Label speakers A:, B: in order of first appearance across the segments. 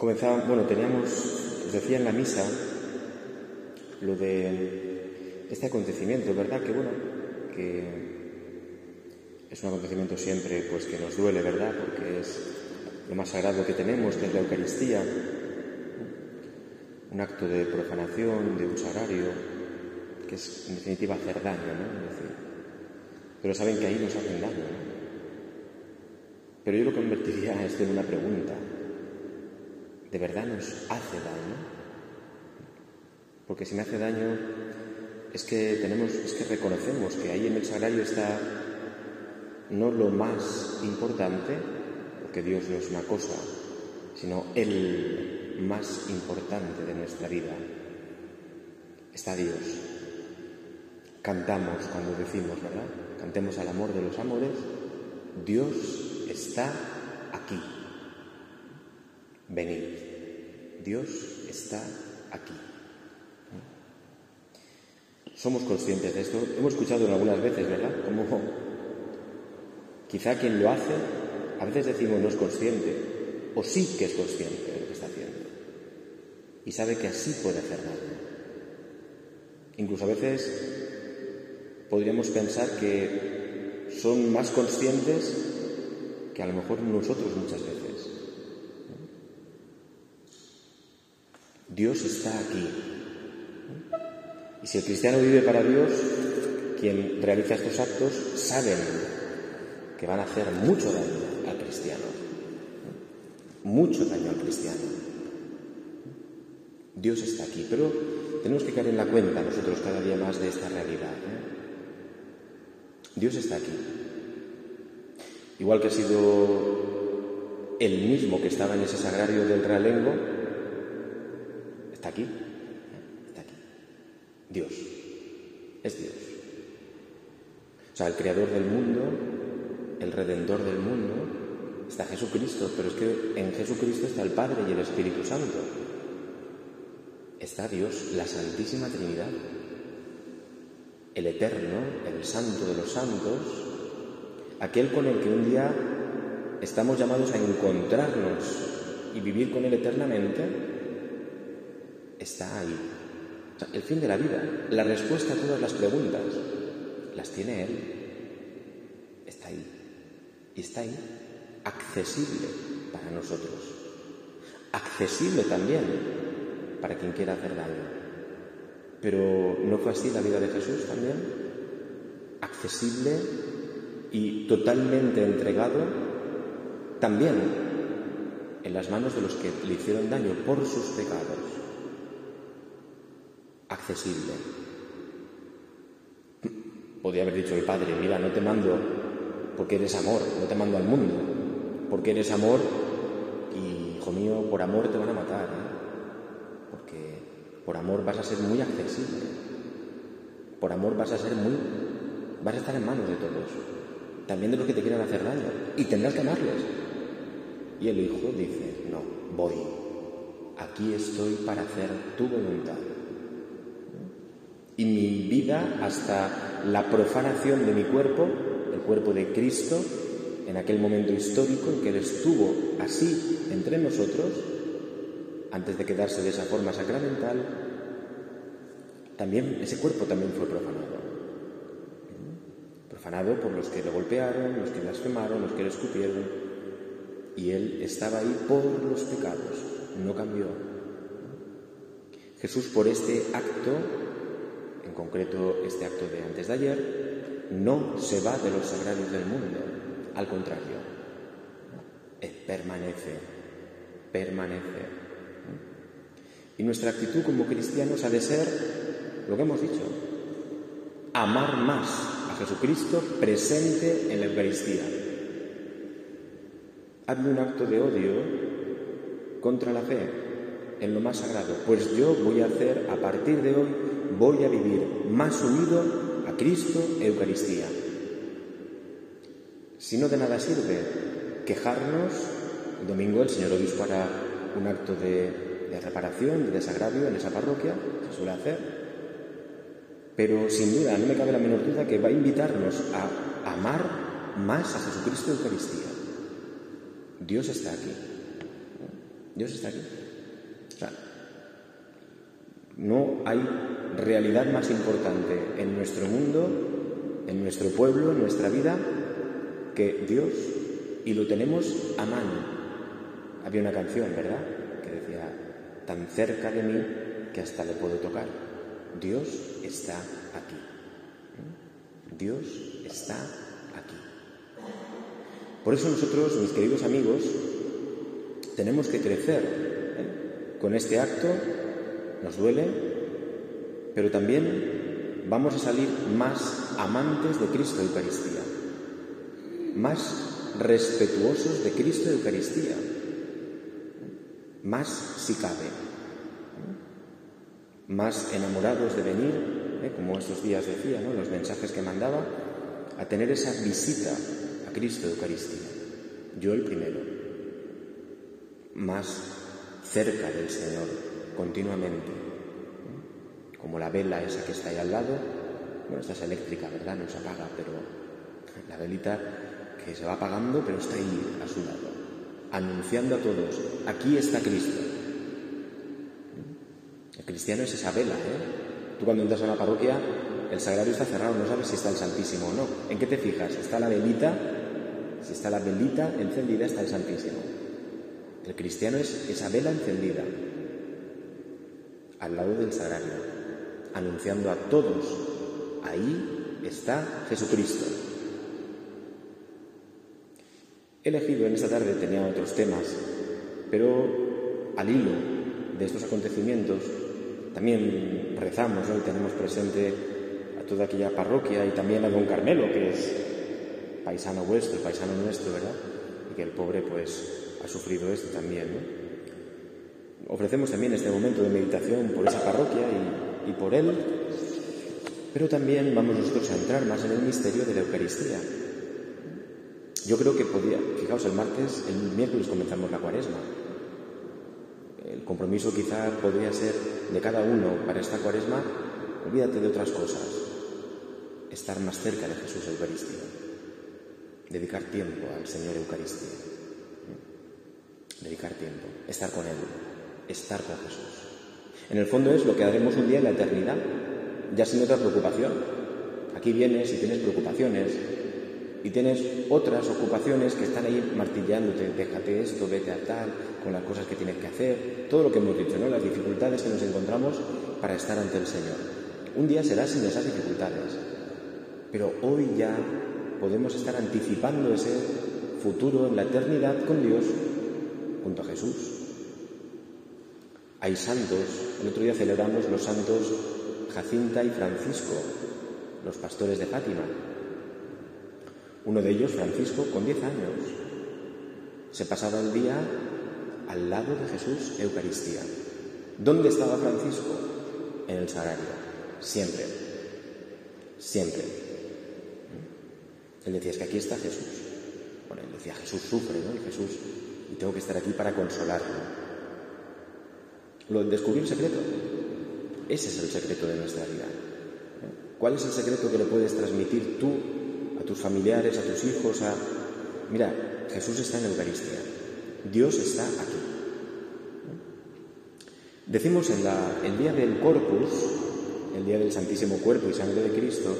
A: Comenzaba, bueno, teníamos, os decía en la misa, lo de este acontecimiento, ¿verdad? Que bueno, que es un acontecimiento siempre pues que nos duele, ¿verdad? Porque es lo más sagrado que tenemos, que es la Eucaristía, un acto de profanación, de un sagrario, que es en definitiva hacer daño, ¿no? pero saben que ahí nos hacen daño, ¿no? Pero yo lo convertiría esto en una pregunta. ¿De verdad nos hace daño? Porque si me hace daño es que tenemos, es que reconocemos que ahí en el sagrario está no lo más importante, porque Dios no es una cosa, sino el más importante de nuestra vida. Está Dios. Cantamos cuando decimos, ¿verdad? Cantemos al amor de los amores. Dios está aquí. Venid. Dios está aquí. Somos conscientes de esto. Hemos escuchado algunas veces, ¿verdad? Como quizá quien lo hace, a veces decimos no es consciente, o sí que es consciente de lo que está haciendo. Y sabe que así puede hacer daño. Incluso a veces podríamos pensar que son más conscientes que a lo mejor nosotros muchas veces. Dios está aquí. Y si el cristiano vive para Dios, quien realiza estos actos saben que van a hacer mucho daño al cristiano. Mucho daño al cristiano. Dios está aquí, pero tenemos que caer en la cuenta nosotros cada día más de esta realidad. ¿eh? Dios está aquí. Igual que ha sido el mismo que estaba en ese sagrario del realengo, está aquí. Está aquí. Dios. Es Dios. O sea, el creador del mundo, el redentor del mundo, está Jesucristo, pero es que en Jesucristo está el Padre y el Espíritu Santo. Está Dios, la Santísima Trinidad, el Eterno, el Santo de los Santos, aquel con el que un día estamos llamados a encontrarnos y vivir con Él eternamente, está ahí. el fin de la vida, la respuesta a todas las preguntas, las tiene Él. Está ahí. Y está ahí, accesible para nosotros. Accesible también para quien quiera hacer daño. Pero ¿no fue así la vida de Jesús también? Accesible y totalmente entregado también en las manos de los que le hicieron daño por sus pecados. Accesible. Podría haber dicho el Padre, mira, no te mando porque eres amor, no te mando al mundo, porque eres amor y, hijo mío, por amor te van a matar, ¿eh? porque por amor vas a ser muy accesible, por amor vas a ser muy, vas a estar en manos de todos también de los que te quieran hacer daño, y tendrás que amarles. Y el Hijo dice, no, voy, aquí estoy para hacer tu voluntad. Y mi vida hasta la profanación de mi cuerpo, el cuerpo de Cristo, en aquel momento histórico en que Él estuvo así entre nosotros, antes de quedarse de esa forma sacramental, también ese cuerpo también fue profanado profanado por los que le golpearon, los que blasfemaron, los que le escupieron. Y él estaba ahí por los pecados, no cambió. Jesús por este acto, en concreto este acto de antes de ayer, no se va de los sagrarios del mundo, al contrario, permanece, permanece. Y nuestra actitud como cristianos ha de ser lo que hemos dicho, amar más Jesucristo presente en la Eucaristía. Hazme un acto de odio contra la fe en lo más sagrado, pues yo voy a hacer, a partir de hoy, voy a vivir más unido a Cristo Eucaristía. Si no de nada sirve quejarnos, el domingo el señor obispo hará un acto de, reparación, de desagravio en esa parroquia, se suele hacer, pero sin duda, no me cabe la menor duda que va a invitarnos a amar más a Jesucristo Eucaristía. Dios está aquí. Dios está aquí. O sea, no hay realidad más importante en nuestro mundo, en nuestro pueblo, en nuestra vida, que Dios, y lo tenemos a mano. Había una canción, ¿verdad?, que decía, tan cerca de mí que hasta le puedo tocar. Dios está aquí. Dios está aquí. Por eso nosotros, mis queridos amigos, tenemos que crecer ¿eh? con este acto, nos duele, pero también vamos a salir más amantes de Cristo Eucaristía, más respetuosos de Cristo Eucaristía, más si cabe, más enamorados de venir, ¿eh? como estos días decía, ¿no? los mensajes que mandaba, a tener esa visita a Cristo Eucaristía. Yo el primero más cerca del Señor continuamente, como la vela esa que está ahí al lado, bueno, esta es eléctrica, ¿verdad? No se apaga, pero la velita que se va apagando, pero está ahí a su lado, anunciando a todos, aquí está Cristo. El cristiano es esa vela, ¿eh? Tú cuando entras a una parroquia, el sagrario está cerrado, no sabes si está el Santísimo o no. ¿En qué te fijas? ¿Está la velita? Si está la velita encendida, está el Santísimo. El cristiano es esa vela encendida al lado del sagrario, anunciando a todos, ahí está Jesucristo. He elegido en esta tarde, tenía otros temas, pero al hilo de estos acontecimientos también rezamos y tenemos presente a toda aquella parroquia y también a don Carmelo, que es paisano vuestro, paisano nuestro, ¿verdad? Y que el pobre pues ha sufrido esto también. Ofrecemos también este momento de meditación por esa parroquia y, por él, pero también vamos nosotros a entrar más en el misterio de la Eucaristía. Yo creo que podía, fijaos, el martes, el miércoles comenzamos la cuaresma. El compromiso quizá podría ser de cada uno para esta cuaresma, olvídate de otras cosas, estar más cerca de Jesús Eucaristía, dedicar tiempo al Señor Eucaristía dedicar tiempo, estar con Él, estar con Jesús. En el fondo es lo que haremos un día en la eternidad, ya sin otra preocupación. Aquí vienes y tienes preocupaciones y tienes otras ocupaciones que están ahí martillándote, déjate esto, vete a tal, con las cosas que tienes que hacer, todo lo que hemos dicho, ¿no? las dificultades que nos encontramos para estar ante el Señor. Un día será sin esas dificultades, pero hoy ya podemos estar anticipando ese futuro en la eternidad con Dios junto a Jesús. Hay santos, el otro día celebramos los santos Jacinta y Francisco, los pastores de Fátima. Uno de ellos, Francisco, con 10 años, se pasaba el día al lado de Jesús, Eucaristía. ¿Dónde estaba Francisco? En el sagrario, siempre, siempre. Él decía, es que aquí está Jesús. Bueno, él decía, Jesús sufre, ¿no? Y Jesús y tengo que estar aquí para consolarlo. Lo descubrí el secreto. Ese es el secreto de nuestra vida. ¿Cuál es el secreto que le puedes transmitir tú a tus familiares, a tus hijos? A... Mira, Jesús está en la Eucaristía. Dios está aquí. Decimos en la, el día del Corpus, el día del Santísimo Cuerpo y Sangre de Cristo,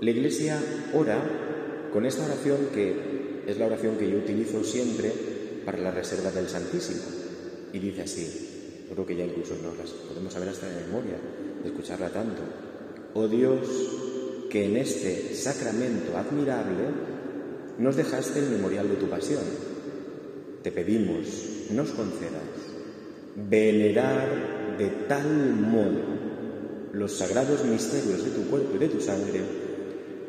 A: la Iglesia ora con esta oración que es la oración que yo utilizo siempre para la reserva del Santísimo. Y dice así, creo que ya incluso nos las podemos saber hasta de memoria, de escucharla tanto. Oh Dios, que en este sacramento admirable nos dejaste el memorial de tu pasión. Te pedimos, nos concedas venerar de tal modo los sagrados misterios de tu cuerpo y de tu sangre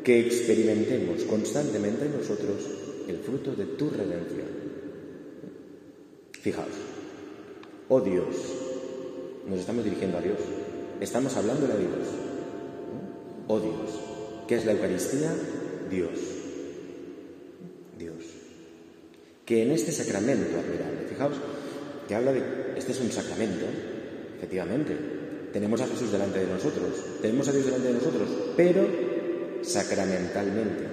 A: que experimentemos constantemente en nosotros el fruto de tu redención. Fijaos, oh Dios, nos estamos dirigiendo a Dios, estamos hablando a Dios. Oh Dios, ¿qué es la Eucaristía? Dios. Dios. Que en este sacramento admirable, fijaos, que habla de, este es un sacramento, efectivamente, tenemos a Jesús delante de nosotros, tenemos a Dios delante de nosotros, pero sacramentalmente.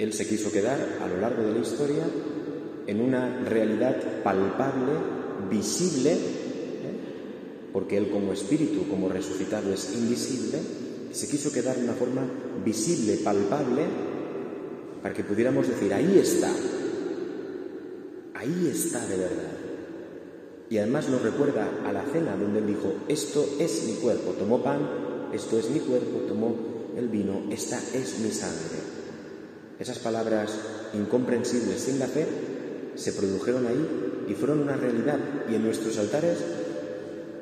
A: Él se quiso quedar a lo largo de la historia en una realidad palpable, visible, ¿eh? porque Él como espíritu, como resucitado es invisible, se quiso quedar de una forma visible, palpable, para que pudiéramos decir, ahí está, ahí está de verdad. Y además nos recuerda a la cena donde Él dijo, esto es mi cuerpo, tomó pan, esto es mi cuerpo, tomó el vino, esta es mi sangre. Esas palabras incomprensibles sin la fe se produjeron ahí y fueron una realidad. Y en nuestros altares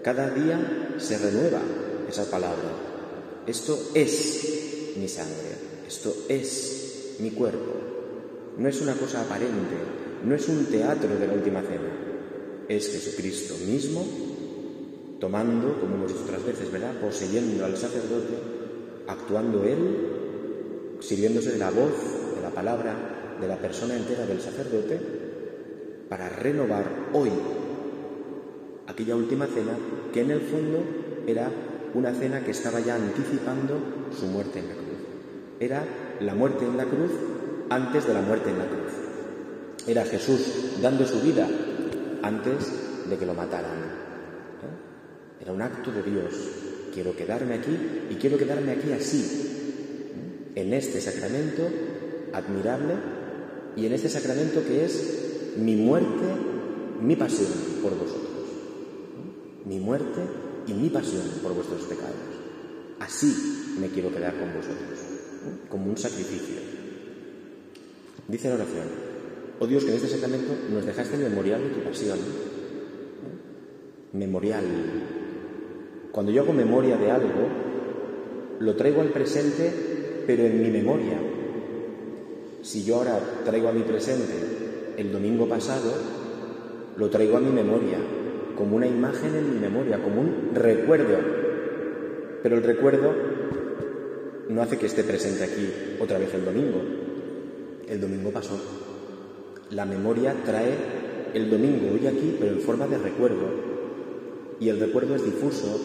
A: cada día se renueva esa palabra. Esto es mi sangre, esto es mi cuerpo. No es una cosa aparente, no es un teatro de la última cena. Es Jesucristo mismo tomando, como hemos dicho otras veces, ¿verdad? Poseyendo al sacerdote, actuando él, sirviéndose de la voz, de la palabra, de la persona entera del sacerdote, para renovar hoy aquella última cena que en el fondo era una cena que estaba ya anticipando su muerte en la cruz. Era la muerte en la cruz antes de la muerte en la cruz. Era Jesús dando su vida antes de que lo mataran. ¿Eh? Era un acto de Dios. Quiero quedarme aquí y quiero quedarme aquí así, ¿eh? en este sacramento admirable y en este sacramento que es mi muerte, mi pasión por vosotros. ¿Eh? Mi muerte y mi pasión por vuestros pecados. Así me quiero quedar con vosotros, como un sacrificio. Dice la oración, oh Dios, que en este sacramento nos dejaste memorial de tu pasión. Memorial. Cuando yo hago memoria de algo, lo traigo al presente, pero en mi memoria. Si yo ahora traigo a mi presente el domingo pasado, lo traigo a mi memoria, como una imagen en mi memoria, como un recuerdo. Pero el recuerdo no hace que esté presente aquí otra vez el domingo. El domingo pasó. La memoria trae el domingo hoy aquí, pero en forma de recuerdo. Y el recuerdo es difuso,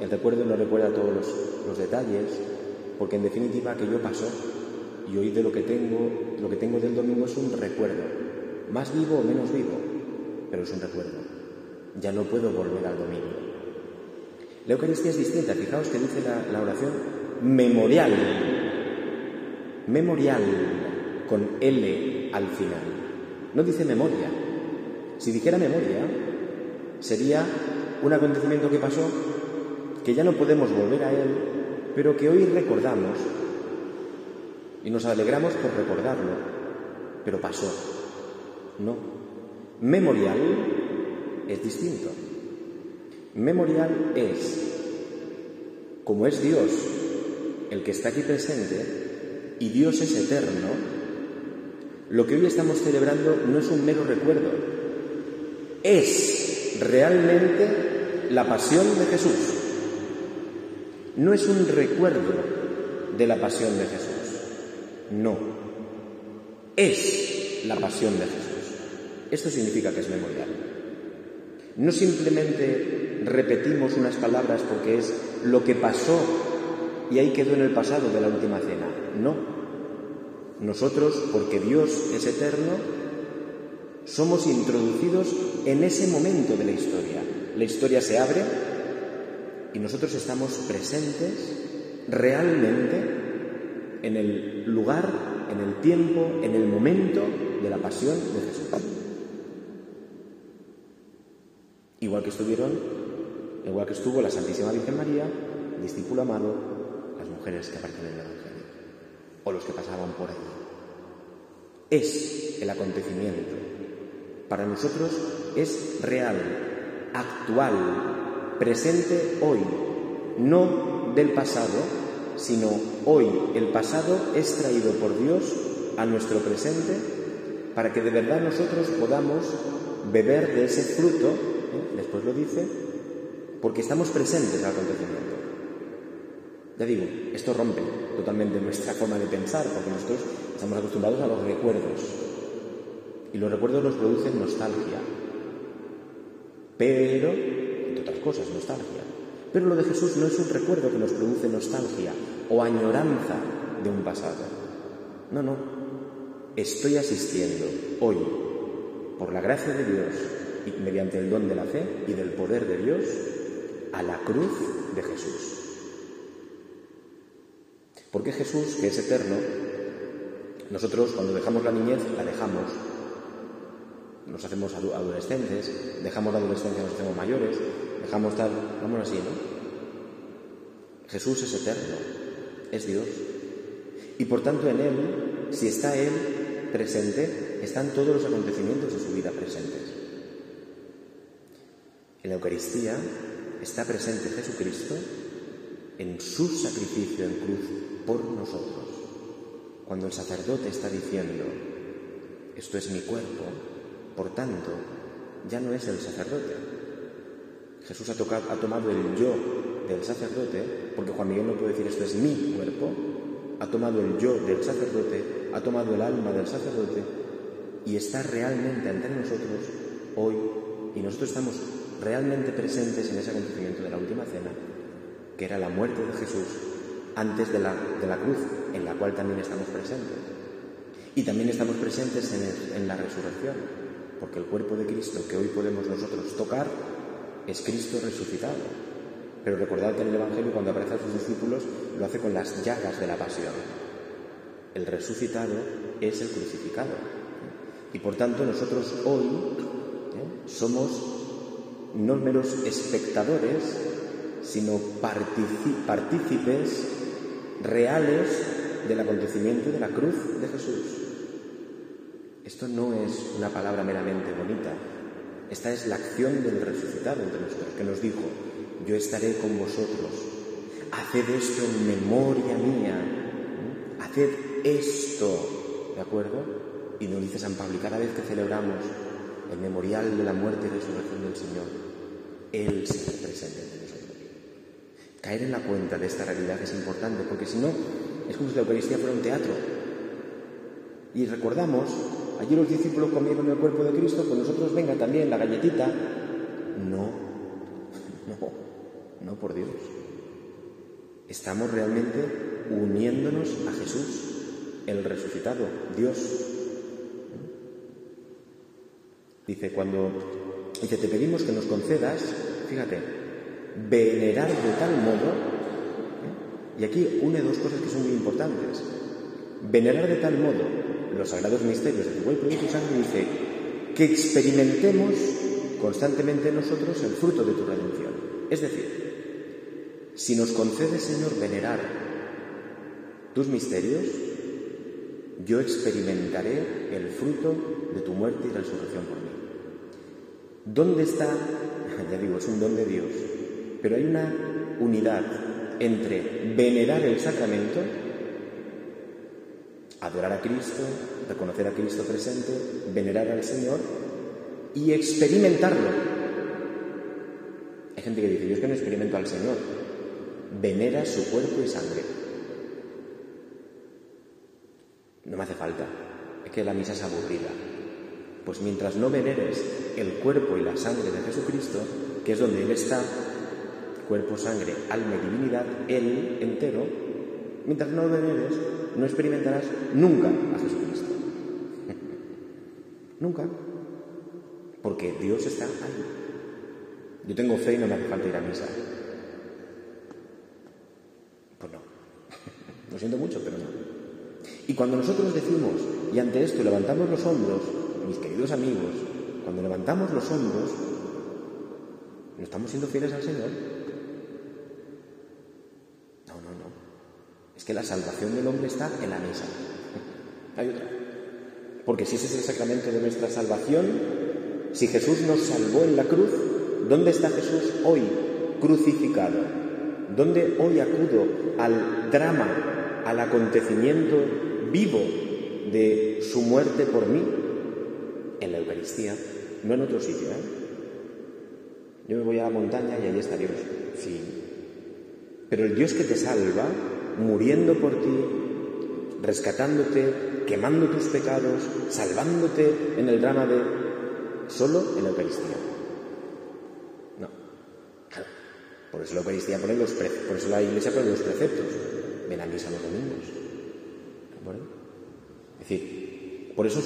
A: el recuerdo no recuerda todos los, detalles, porque en definitiva aquello pasó. Y hoy de lo que tengo, lo que tengo del domingo es un recuerdo, más vivo o menos vivo, pero es un recuerdo ya no puedo volver al domingo. La Eucaristía es distinta. Fijaos que dice la, oración memorial. Memorial con L al final. No dice memoria. Si dijera memoria, sería un acontecimiento que pasó, que ya no podemos volver a él, pero que hoy recordamos y nos alegramos por recordarlo, pero pasó. No. Memorial es distinto. Memorial es, como es Dios el que está aquí presente y Dios es eterno, lo que hoy estamos celebrando no es un mero recuerdo, es realmente la pasión de Jesús. No es un recuerdo de la pasión de Jesús, no, es la pasión de Jesús. Esto significa que es memorial. No simplemente repetimos unas palabras porque es lo que pasó y ahí quedó en el pasado de la última cena. No. Nosotros, porque Dios es eterno, somos introducidos en ese momento de la historia. La historia se abre y nosotros estamos presentes realmente en el lugar, en el tiempo, en el momento de la pasión de Jesús. Igual que estuvieron, igual que estuvo la Santísima Virgen María, el discípulo amado, las mujeres que aparecen en el Evangelio, o los que pasaban por allí. Es el acontecimiento. Para nosotros es real, actual, presente hoy, no del pasado, sino hoy. El pasado es traído por Dios a nuestro presente para que de verdad nosotros podamos beber de ese fruto después lo dice, porque estamos presentes al acontecimiento. Ya digo, esto rompe totalmente nuestra forma de pensar, porque nosotros estamos acostumbrados a los recuerdos. Y los recuerdos nos producen nostalgia. Pero, entre otras cosas, nostalgia. Pero lo de Jesús no es un recuerdo que nos produce nostalgia o añoranza de un pasado. No, no. Estoy asistiendo hoy por la gracia de Dios y mediante el don de la fe y del poder de Dios, a la cruz de Jesús. Porque Jesús, que es eterno, nosotros cuando dejamos la niñez la dejamos, nos hacemos adolescentes, dejamos la adolescencia, nos hacemos mayores, dejamos tal, vamos así, ¿no? Jesús es eterno, es Dios. Y por tanto en Él, si está Él presente, están todos los acontecimientos de su vida presentes. En la Eucaristía está presente Jesucristo en su sacrificio en cruz por nosotros. Cuando el sacerdote está diciendo, esto es mi cuerpo, por tanto, ya no es el sacerdote. Jesús ha, tomado el yo del sacerdote, porque Juan Miguel no puede decir esto es mi cuerpo, ha tomado el yo del sacerdote, ha tomado el alma del sacerdote y está realmente ante nosotros hoy y nosotros estamos realmente presentes en ese acontecimiento de la última cena, que era la muerte de Jesús antes de la, de la cruz, en la cual también estamos presentes. Y también estamos presentes en, la resurrección, porque el cuerpo de Cristo que hoy podemos nosotros tocar es Cristo resucitado. Pero recordad que en el Evangelio, cuando aparece a sus discípulos, lo hace con las llagas de la pasión. El resucitado es el crucificado. Y por tanto, nosotros hoy ¿eh? somos no meros espectadores, sino partícipes reales del acontecimiento de la cruz de Jesús. Esto no es una palabra meramente bonita, esta es la acción del resucitado entre nosotros, que nos dijo, yo estaré con vosotros. Haced esto en memoria mía. Haced esto, ¿de acuerdo? Y nos dice San Pablo, cada vez que celebramos el memorial de la muerte y resurrección del Señor, Él se presente entre nosotros. Caer en la cuenta de esta realidad es importante, porque si no, es como si la Eucaristía fuera un teatro. Y recordamos, allí los discípulos comieron el cuerpo de Cristo, pues nosotros venga también la galletita. No, no. No, por Dios. Estamos realmente uniéndonos a Jesús, el resucitado, Dios. Dice, cuando dice, te pedimos que nos concedas, fíjate, venerar de tal modo, ¿eh? y aquí une dos cosas que son muy importantes. Venerar de tal modo los sagrados misterios de tu cuerpo y tu sangre, dice, que experimentemos constantemente nosotros el fruto de tu redención. Es decir, si nos concedes, Señor, venerar tus misterios, yo experimentaré el fruto de tu muerte y resurrección por mí. ¿Dónde está? Ya digo, es un don de Dios, pero hay una unidad entre venerar el sacramento, adorar a Cristo, reconocer a Cristo presente, venerar al Señor y experimentarlo. Hay gente que dice, yo es que no experimento al Señor venera su cuerpo y sangre. No me hace falta, es que la misa es aburrida. Pues mientras no veneres el cuerpo y la sangre de Jesucristo, que es donde Él está, cuerpo, sangre, alma y divinidad, Él entero, mientras no veneres, no experimentarás nunca a Jesucristo. nunca. Porque Dios está ahí. Yo tengo fe y no me hace falta ir a misa. Lo siento mucho, pero no. Y cuando nosotros decimos, y ante esto levantamos los hombros, mis queridos amigos, cuando levantamos los hombros, ¿no estamos siendo fieles al Señor? No, no, no. Es que la salvación del hombre está en la mesa. Hay otra. Porque si ese es el sacramento de nuestra salvación, si Jesús nos salvó en la cruz, ¿dónde está Jesús hoy crucificado? ¿Dónde hoy acudo al drama al acontecimiento vivo de su muerte por mí Eucaristía, no en otro sitio. ¿eh? Yo me voy a la montaña y allí está Dios, sí. Pero el Dios que te salva, muriendo por ti, rescatándote, quemando tus pecados, salvándote en el drama de solo en la Eucaristía. No. Claro. Por eso la Eucaristía pone los pre... por eso la Iglesia pone los preceptos ven a misa los domingos. Es decir, por eso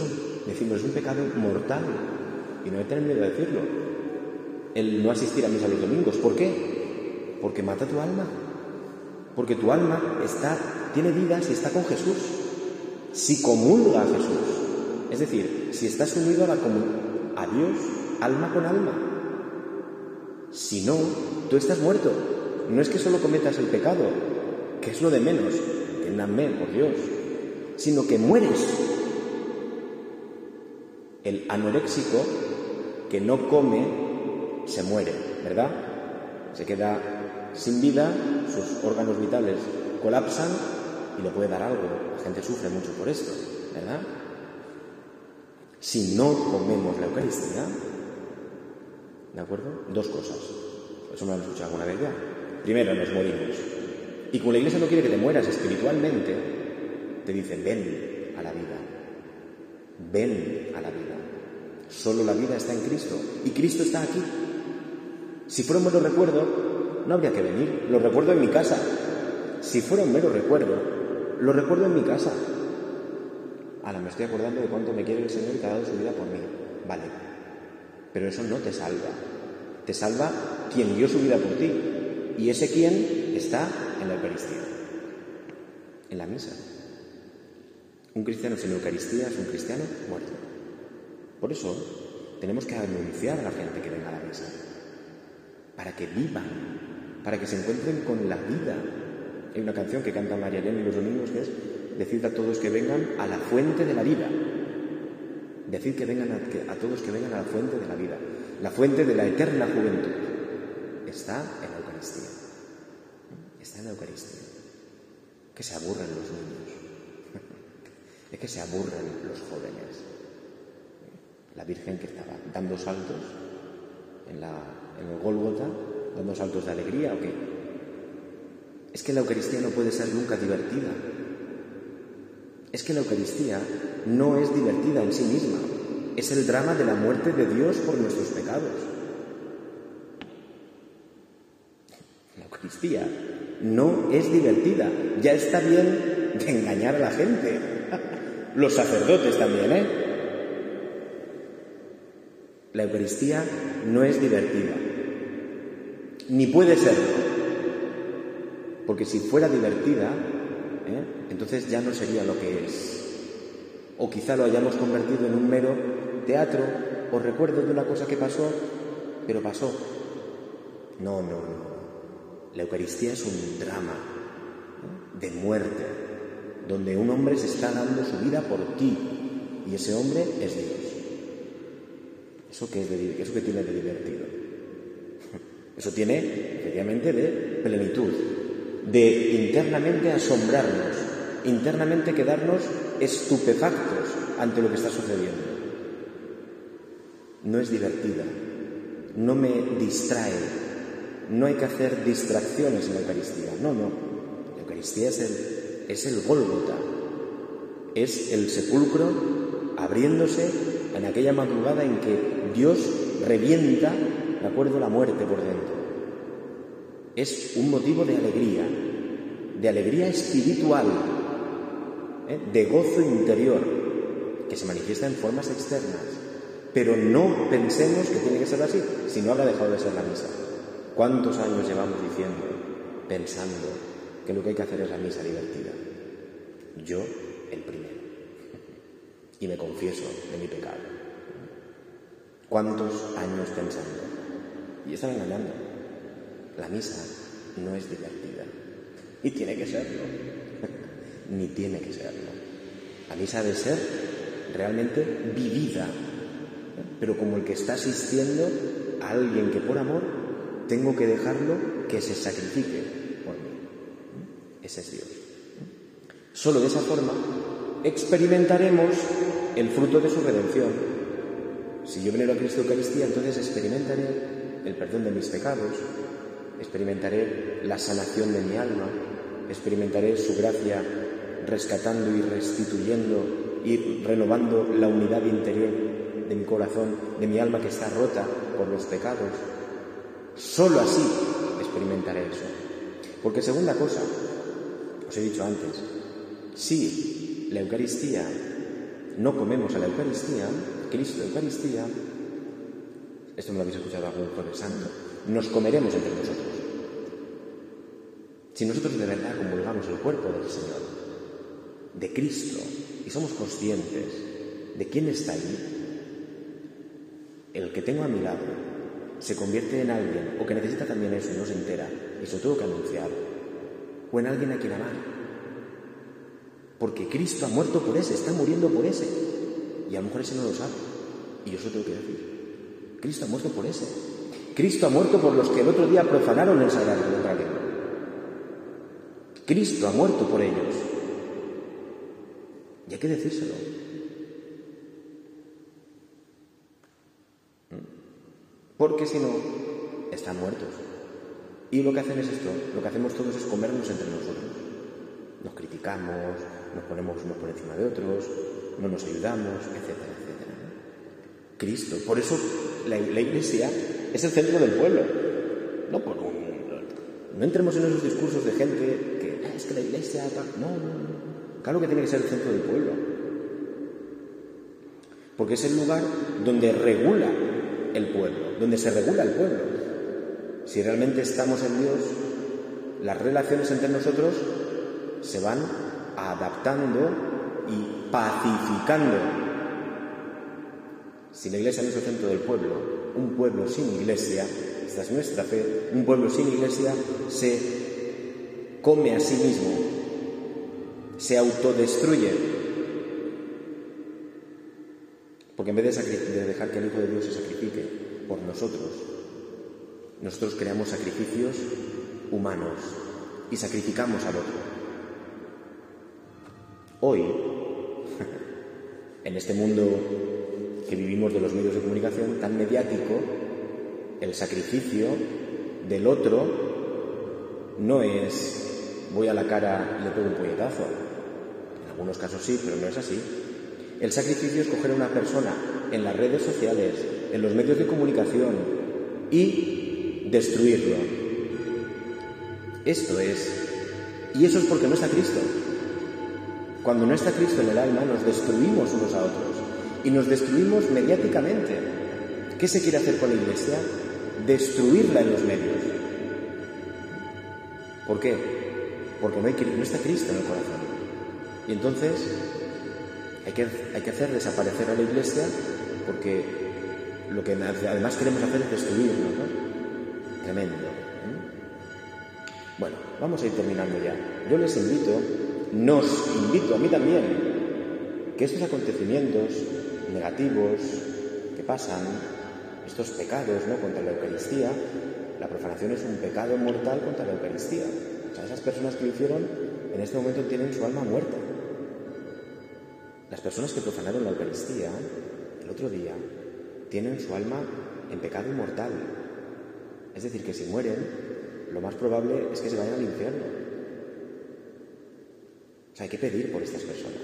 A: decimos, es un pecado mortal Y no hay tener miedo de decirlo. El no asistir a misa los domingos. ¿Por qué? Porque mata tu alma. Porque tu alma está, tiene vida si está con Jesús. Si comulga a Jesús. Es decir, si estás unido a, la a Dios, alma con alma. Si no, tú estás muerto. No es que solo cometas el pecado, que es lo de menos, entiéndanme, por Dios, sino que mueres. El anoréxico que no come se muere, ¿verdad? Se queda sin vida, sus órganos vitales colapsan y le puede dar algo. La gente sufre mucho por esto, ¿verdad? Si no comemos la Eucaristía, ¿de acuerdo? Dos cosas. Eso me lo han escuchado alguna vez ya. Primero, nos morimos. Y como la Iglesia no quiere que te mueras espiritualmente, te dicen, ven a la vida. Ven a la vida. Solo la vida está en Cristo. Y Cristo está aquí. Si fuera un mero recuerdo, no habría que venir. Lo recuerdo en mi casa. Si fuera un mero recuerdo, lo recuerdo en mi casa. Ahora me estoy acordando de cuánto me quiere el Señor y que ha dado su vida por mí. Vale. Pero eso no te salva. Te salva quien dio su vida por ti. Y ese quien está en la Eucaristía, en la misa. Un cristiano sin Eucaristía es un cristiano muerto. Por eso tenemos que anunciar a la gente que venga a la misa, para que vivan, para que se encuentren con la vida. Hay una canción que canta María Elena los domingos que es Decid a todos que vengan a la fuente de la vida. Decid que vengan a, a todos que vengan a la fuente de la vida, la fuente de la eterna juventud. Está en la Eucaristía. Está en la Eucaristía. Que se aburren los niños. Es que se aburren los jóvenes. La Virgen que estaba dando saltos en, el Gólgota, dando saltos de alegría o qué. Es que la Eucaristía no puede ser nunca divertida. Es que la Eucaristía no es divertida en sí misma. Es el drama de la muerte de Dios por nuestros pecados. La Eucaristía no es divertida. Ya está bien de engañar a la gente. Los sacerdotes también, ¿eh? La Eucaristía no es divertida. Ni puede serlo. Porque si fuera divertida, ¿eh? entonces ya no sería lo que es. O quizá lo hayamos convertido en un mero teatro o recuerdo de una cosa que pasó, pero pasó. No, no, no. La Eucaristía es un drama de muerte, donde un hombre se está dando su vida por ti y ese hombre es Dios. ¿Eso qué, es de, eso tiene de divertido? Eso tiene, efectivamente, de plenitud, de internamente asombrarnos, internamente quedarnos estupefactos ante lo que está sucediendo. No es divertida, no me distrae, no hay que hacer distracciones en la Eucaristía. No, no. La Eucaristía es el, es el Gólgota. Es el sepulcro abriéndose en aquella madrugada en que Dios revienta, de acuerdo, la muerte por dentro. Es un motivo de alegría, de alegría espiritual, ¿eh? de gozo interior, que se manifiesta en formas externas. Pero no pensemos que tiene que ser así, si no habrá dejado de ser la misa. ¿Cuántos años llevamos diciendo, pensando que lo que hay que hacer es la misa divertida? Yo, el primero. Y me confieso de mi pecado. ¿Cuántos años pensando? Y están engañando. La misa no es divertida. Y tiene que serlo. Ni tiene que serlo. La misa debe ser realmente vivida. Pero como el que está asistiendo a alguien que por amor tengo que dejarlo que se sacrifique por mí. Ese es Dios. Solo de esa forma experimentaremos el fruto de su redención. Si yo venero a Cristo Eucaristía, entonces experimentaré el perdón de mis pecados, experimentaré la sanación de mi alma, experimentaré su gracia rescatando y restituyendo y renovando la unidad interior de mi corazón, de mi alma que está rota por los pecados. Solo así experimentaré eso. Porque segunda cosa, os he dicho antes, si la Eucaristía, no comemos a la Eucaristía, Cristo Eucaristía, Esto me lo habéis escuchado algún jueves santo. Nos comeremos entre nosotros. Si nosotros de verdad comulgamos el cuerpo del Señor, de Cristo, y somos conscientes de quién está ahí, el que tengo a mi lado se convierte en alguien o que necesita también eso y no se entera, y eso tengo que anunciar, o en alguien a quien amar. Porque Cristo ha muerto por ese, está muriendo por ese, y a lo mejor ese no lo sabe, y yo eso tengo que decir. Cristo ha muerto por ese. Cristo ha muerto por los que el otro día profanaron el sagrario contrario. Cristo ha muerto por ellos. Y hay que decírselo. Porque si no, están muertos. Y lo que hacen es esto, lo que hacemos todos es comernos entre nosotros. Nos criticamos, nos ponemos unos por encima de otros, no nos ayudamos, etcétera, etcétera. Cristo, por eso la, iglesia es el centro del pueblo. No por un, no entremos en esos discursos de gente que ah, es que la iglesia no, no, no. Claro que tiene que ser el centro del pueblo. Porque es el lugar donde regula el pueblo, donde se regula el pueblo. Si realmente estamos en Dios, las relaciones entre nosotros se van adaptando y pacificando. Si la iglesia no es el centro del pueblo, un pueblo sin iglesia, esta es nuestra fe, un pueblo sin iglesia se come a sí mismo, se autodestruye. Porque en vez de, dejar que el Hijo de Dios se sacrifique por nosotros, nosotros creamos sacrificios humanos y sacrificamos al otro. Hoy, en este mundo que vivimos de los medios de comunicación tan mediático, el sacrificio del otro no es voy a la cara y le pego un puñetazo. En algunos casos sí, pero no es así. El sacrificio es coger a una persona en las redes sociales, en los medios de comunicación y destruirlo. Esto es. Y eso es porque no está Cristo. Cuando no está Cristo en el alma, nos destruimos unos a otros y nos destruimos mediáticamente. ¿Qué se quiere hacer con la Iglesia? Destruirla en los medios. ¿Por qué? Porque no, hay, no está Cristo en el corazón. Y entonces hay que, hay que hacer desaparecer a la Iglesia porque lo que además queremos hacer es destruirlo, ¿no? Tremendo. ¿eh? Bueno, vamos a ir terminando ya. Yo les invito nos invito a mí también que estos acontecimientos negativos que pasan, estos pecados ¿no? contra la Eucaristía, la profanación es un pecado mortal contra la Eucaristía. O sea, esas personas que lo hicieron en este momento tienen su alma muerta. Las personas que profanaron la Eucaristía el otro día tienen su alma en pecado mortal. Es decir, que si mueren, lo más probable es que se vayan al infierno hay que pedir por estas personas.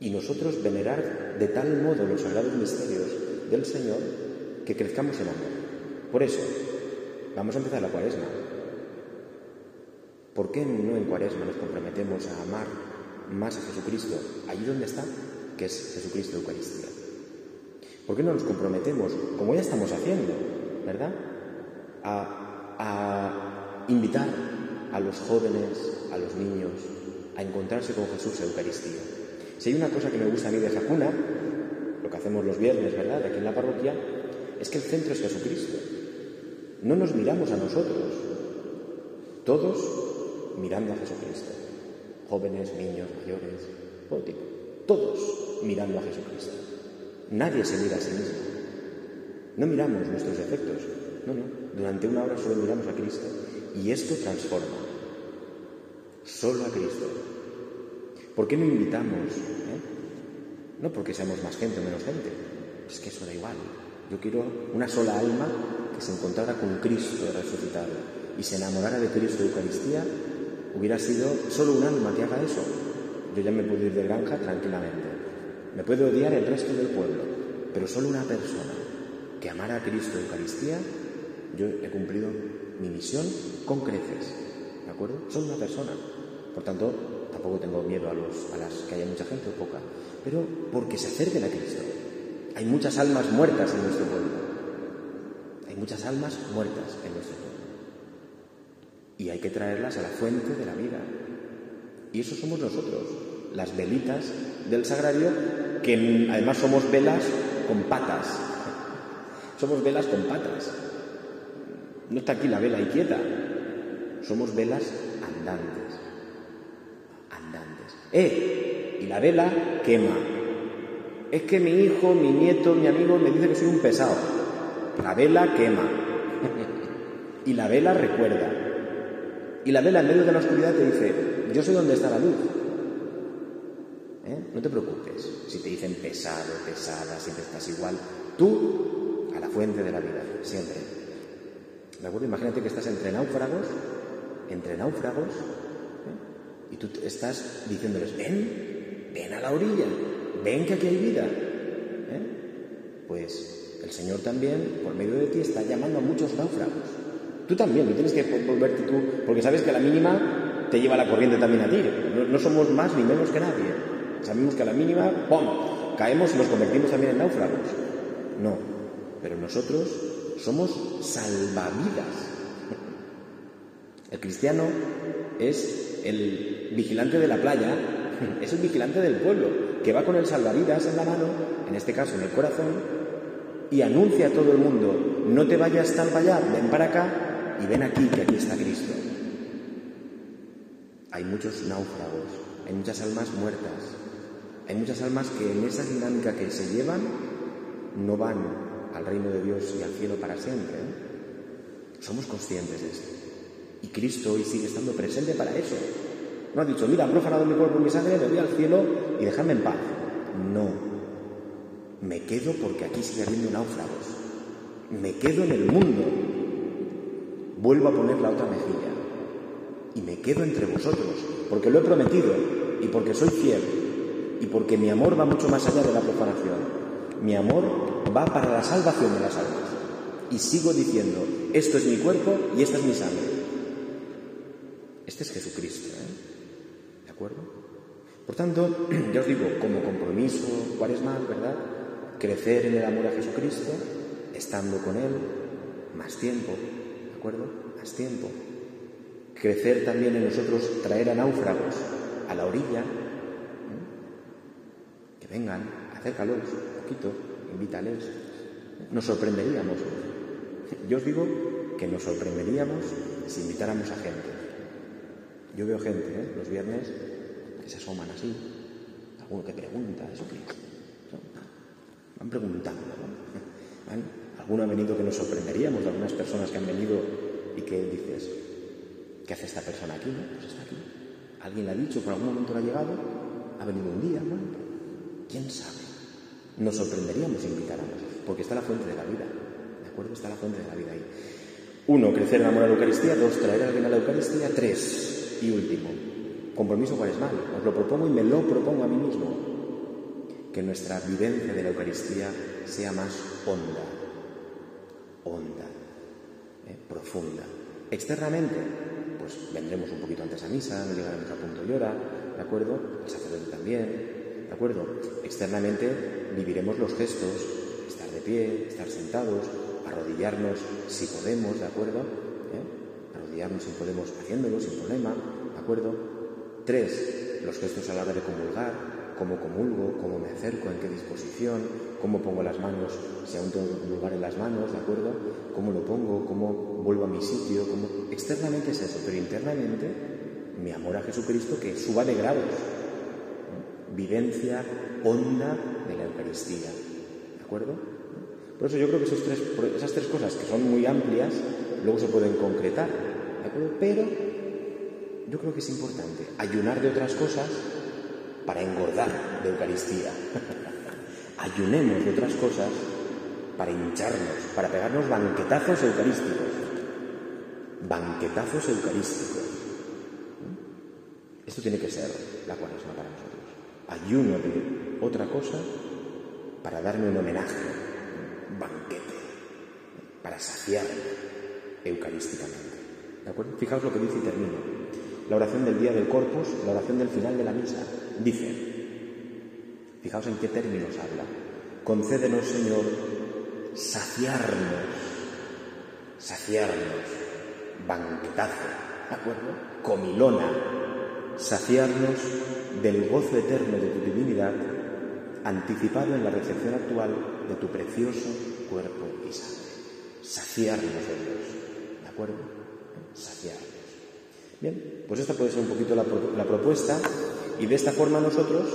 A: Y nosotros venerar de tal modo los sagrados misterios del Señor que crezcamos en amor. Por eso, vamos a empezar la cuaresma. ¿Por qué no en cuaresma nos comprometemos a amar más a Jesucristo allí donde está, que es Jesucristo Eucaristía? ¿Por qué no nos comprometemos, como ya estamos haciendo, ¿verdad? A, invitar a los jóvenes, a los niños, a encontrarse con Jesús en Eucaristía. Si hay una cosa que me gusta a mí de Jacuna, lo que hacemos los viernes, ¿verdad?, aquí en la parroquia, es que el centro es Jesucristo. No nos miramos a nosotros, todos mirando a Jesucristo. Jóvenes, niños, mayores, todo tipo. Todos mirando a Jesucristo. Nadie se mira a sí mismo. No miramos nuestros defectos. No, no. Durante una hora solo miramos a Cristo. Y esto transforma. Solo a Cristo. ¿Por qué no invitamos? Eh? No porque seamos más gente o menos gente. Es que eso da igual. Yo quiero una sola alma que se encontrara con Cristo resucitado y se enamorara de Cristo Eucaristía. Hubiera sido solo un alma que haga eso. Yo ya me puedo ir de granja tranquilamente. Me puede odiar el resto del pueblo, pero solo una persona que amara a Cristo de Eucaristía, yo he cumplido mi misión con creces. ¿De acuerdo? Soy una persona. Por tanto, tampoco tengo miedo a, los, a las que haya mucha gente o poca. Pero porque se acerquen a Cristo. Hay muchas almas muertas en nuestro pueblo. Hay muchas almas muertas en nuestro pueblo. Y hay que traerlas a la fuente de la vida. Y eso somos nosotros, las velitas del sagrario, que además somos velas con patas. Somos velas con patas. No está aquí la vela inquieta. Somos velas andantes. Andantes. ¡Eh! Y la vela quema. Es que mi hijo, mi nieto, mi amigo me dice que soy un pesado. La vela quema. y la vela recuerda. Y la vela en medio de la oscuridad te dice, yo sé dónde está la luz. ¿Eh? No te preocupes si te dicen pesado, pesada, siempre estás igual. Tú a la fuente de la vida, siempre. ¿De acuerdo? Imagínate que estás entre náufragos, entre náufragos, ¿eh? y tú estás diciéndoles, ven, ven a la orilla, ven que aquí hay vida. ¿eh? Pues el Señor también, por medio de ti, está llamando a muchos náufragos. Tú también, no tienes que volverte tú, porque sabes que la mínima te lleva la corriente también a ti. No, somos más ni menos que nadie. Sabemos que a la mínima, ¡pum!, caemos y nos convertimos también en náufragos. No, pero nosotros somos salvavidas. El cristiano es el vigilante de la playa, es el vigilante del pueblo, que va con el salvavidas en la mano, en este caso en el corazón, y anuncia a todo el mundo, no te vayas tan allá, ven para acá, y ven aquí que aquí está Cristo. Hay muchos náufragos, hay muchas almas muertas, hay muchas almas que en esa dinámica que se llevan no van al reino de Dios y al cielo para siempre. ¿eh? Somos conscientes de esto. Y Cristo hoy sigue estando presente para eso. No ha dicho, mira, han profanado mi cuerpo y mi sangre, me voy al cielo y dejadme en paz. No. Me quedo porque aquí sigue habiendo náufragos. Me quedo en el mundo vuelvo a poner la otra mejilla y me quedo entre vosotros, porque lo he prometido y porque soy fiel y porque mi amor va mucho más allá de la profanación. Mi amor va para la salvación de las almas. Y sigo diciendo, esto es mi cuerpo y esta es mi sangre. Este es Jesucristo, ¿eh? ¿De acuerdo? Por tanto, ya os digo, como compromiso, ¿cuál es más, verdad? Crecer en el amor a Jesucristo, estando con Él más tiempo, acuerdo? Más tiempo. Crecer también en nosotros, traer a náufragos a la orilla, vengan, acércalos un poquito, invítales. Nos sorprenderíamos. Yo os digo que nos sorprenderíamos si invitáramos a gente. Yo veo gente, ¿eh? los viernes, que se asoman así, alguno que pregunta, eso que van preguntando, ¿no? Alguno ha venido que nos sorprenderíamos, algunas personas que han venido y que dices, ¿qué hace esta persona aquí? Pues está aquí. ¿Alguien le ha dicho, por algún momento le ha llegado? ¿Ha venido un día? Bueno, ¿quién sabe? Nos sorprenderíamos si invitáramos, porque está la fuente de la vida. ¿De acuerdo? Está la fuente de la vida ahí. Uno, crecer en amor a la Eucaristía. Dos, traer alguien a la Eucaristía. Tres, y último, compromiso mal. Os lo propongo y me lo propongo a mí mismo. Que nuestra vivencia de la Eucaristía sea más honda, honda, ¿eh? profunda. Externamente, pues vendremos un poquito antes a misa, no llegaremos a punto y hora, ¿de acuerdo? El sacerdote también, ¿de acuerdo? Externamente viviremos los gestos, estar de pie, estar sentados, arrodillarnos si podemos, ¿de acuerdo? ¿Eh? Arrodillarnos si podemos haciéndolo sin problema, ¿de acuerdo? Tres, los gestos a la hora de comulgar, cómo comulgo, cómo me acerco, en qué disposición, cómo pongo las manos, si aún tengo que lugar en las manos, ¿de acuerdo? Cómo lo pongo, cómo vuelvo a mi sitio, cómo... Externamente es eso, pero internamente mi amor a Jesucristo que suba de grados. Vivencia honda de la Eucaristía, ¿de acuerdo? Por eso yo creo que esas tres cosas que son muy amplias, luego se pueden concretar, ¿de acuerdo? Pero yo creo que es importante ayunar de otras cosas para engordar de Eucaristía. Ayunemos de otras cosas para hincharnos, para pegarnos banquetazos eucarísticos. Banquetazos eucarísticos. Esto tiene que ser la cuaresma para nosotros. Ayuno de otra cosa para darme un homenaje, un banquete, para saciarme eucarísticamente. ¿De acuerdo? Fijaos lo que dice y termino. La oración del día del corpus, la oración del final de la misa. Dice, fijaos en qué términos habla. Concédenos, Señor, saciarnos, saciarnos, banquetazo, ¿de acuerdo? Comilona, saciarnos del gozo eterno de tu divinidad, anticipado en la recepción actual de tu precioso cuerpo y sangre. Saciarnos de Dios, ¿de acuerdo? Saciarnos. Bien, pues esta puede ser un poquito la, propuesta y de esta forma nosotros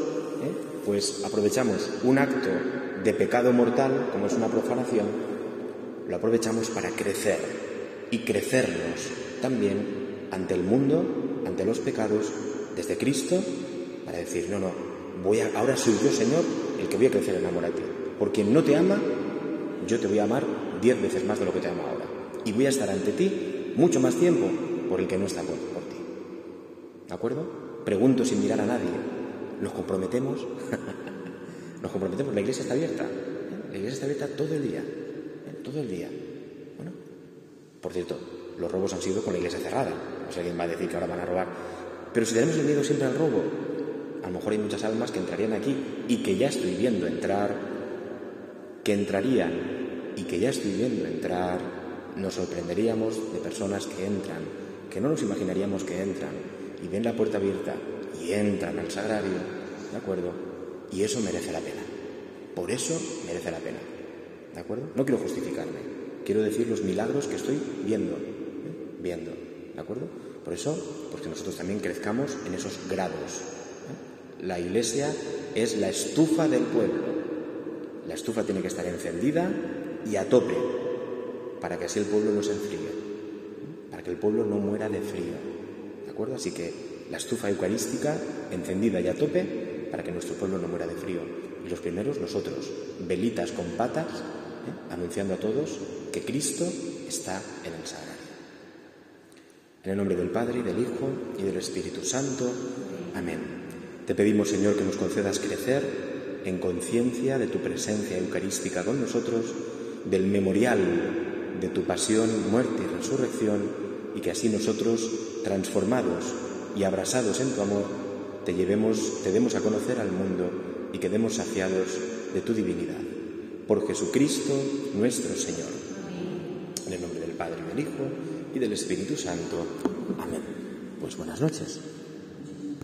A: ¿eh? pues aprovechamos un acto de pecado mortal, como es una profanación, lo aprovechamos para crecer y crecernos también ante el mundo, ante los pecados, desde Cristo, para decir, no, no, voy a, ahora soy yo, Señor, el que voy a crecer en amor a ti. Porque no te ama, yo te voy a amar diez veces más de lo que te amo ahora. Y voy a estar ante ti mucho más tiempo por el que no está por, por ti. ¿De acuerdo? Pregunto sin mirar a nadie. ¿Nos comprometemos? Nos comprometemos. La iglesia está abierta. La iglesia está abierta todo el día. Todo el día. Bueno, por cierto, los robos han sido con la iglesia cerrada. Sé alguien va a decir que ahora van a robar. Pero si tenemos el miedo siempre al robo, a lo mejor hay muchas almas que entrarían aquí y que ya estoy viendo entrar, que entrarían y que ya estoy viendo entrar, nos sorprenderíamos de personas que entran, que no nos imaginaríamos que entran y ven la puerta abierta y entran al sagrario, ¿de acuerdo? Y eso merece la pena. Por eso merece la pena. ¿De acuerdo? No quiero justificarme. Quiero decir los milagros que estoy viendo. ¿eh? Viendo. ¿De acuerdo? Por eso, porque nosotros también crezcamos en esos grados. ¿eh? La iglesia es la estufa del pueblo. La estufa tiene que estar encendida y a tope para que así el pueblo no se enfríe. ¿eh? Para que el pueblo no muera de frío. ¿De acuerdo? Así que la estufa eucarística encendida y a tope para que nuestro pueblo no muera de frío. Y los primeros nosotros, velitas con patas, ¿eh? anunciando a todos que Cristo está en el sagrario. En el nombre del Padre, y del Hijo, y del Espíritu Santo. Amén. Te pedimos, Señor, que nos concedas crecer en conciencia de tu presencia eucarística con nosotros, del memorial de tu pasión, muerte y resurrección, y que así nosotros, transformados y abrasados en tu amor, te llevemos, te demos a conocer al mundo y quedemos saciados de tu divinidad. Por Jesucristo nuestro Señor. En el nombre del Padre y del Hijo y del Espíritu Santo. Amén. Pues buenas noches.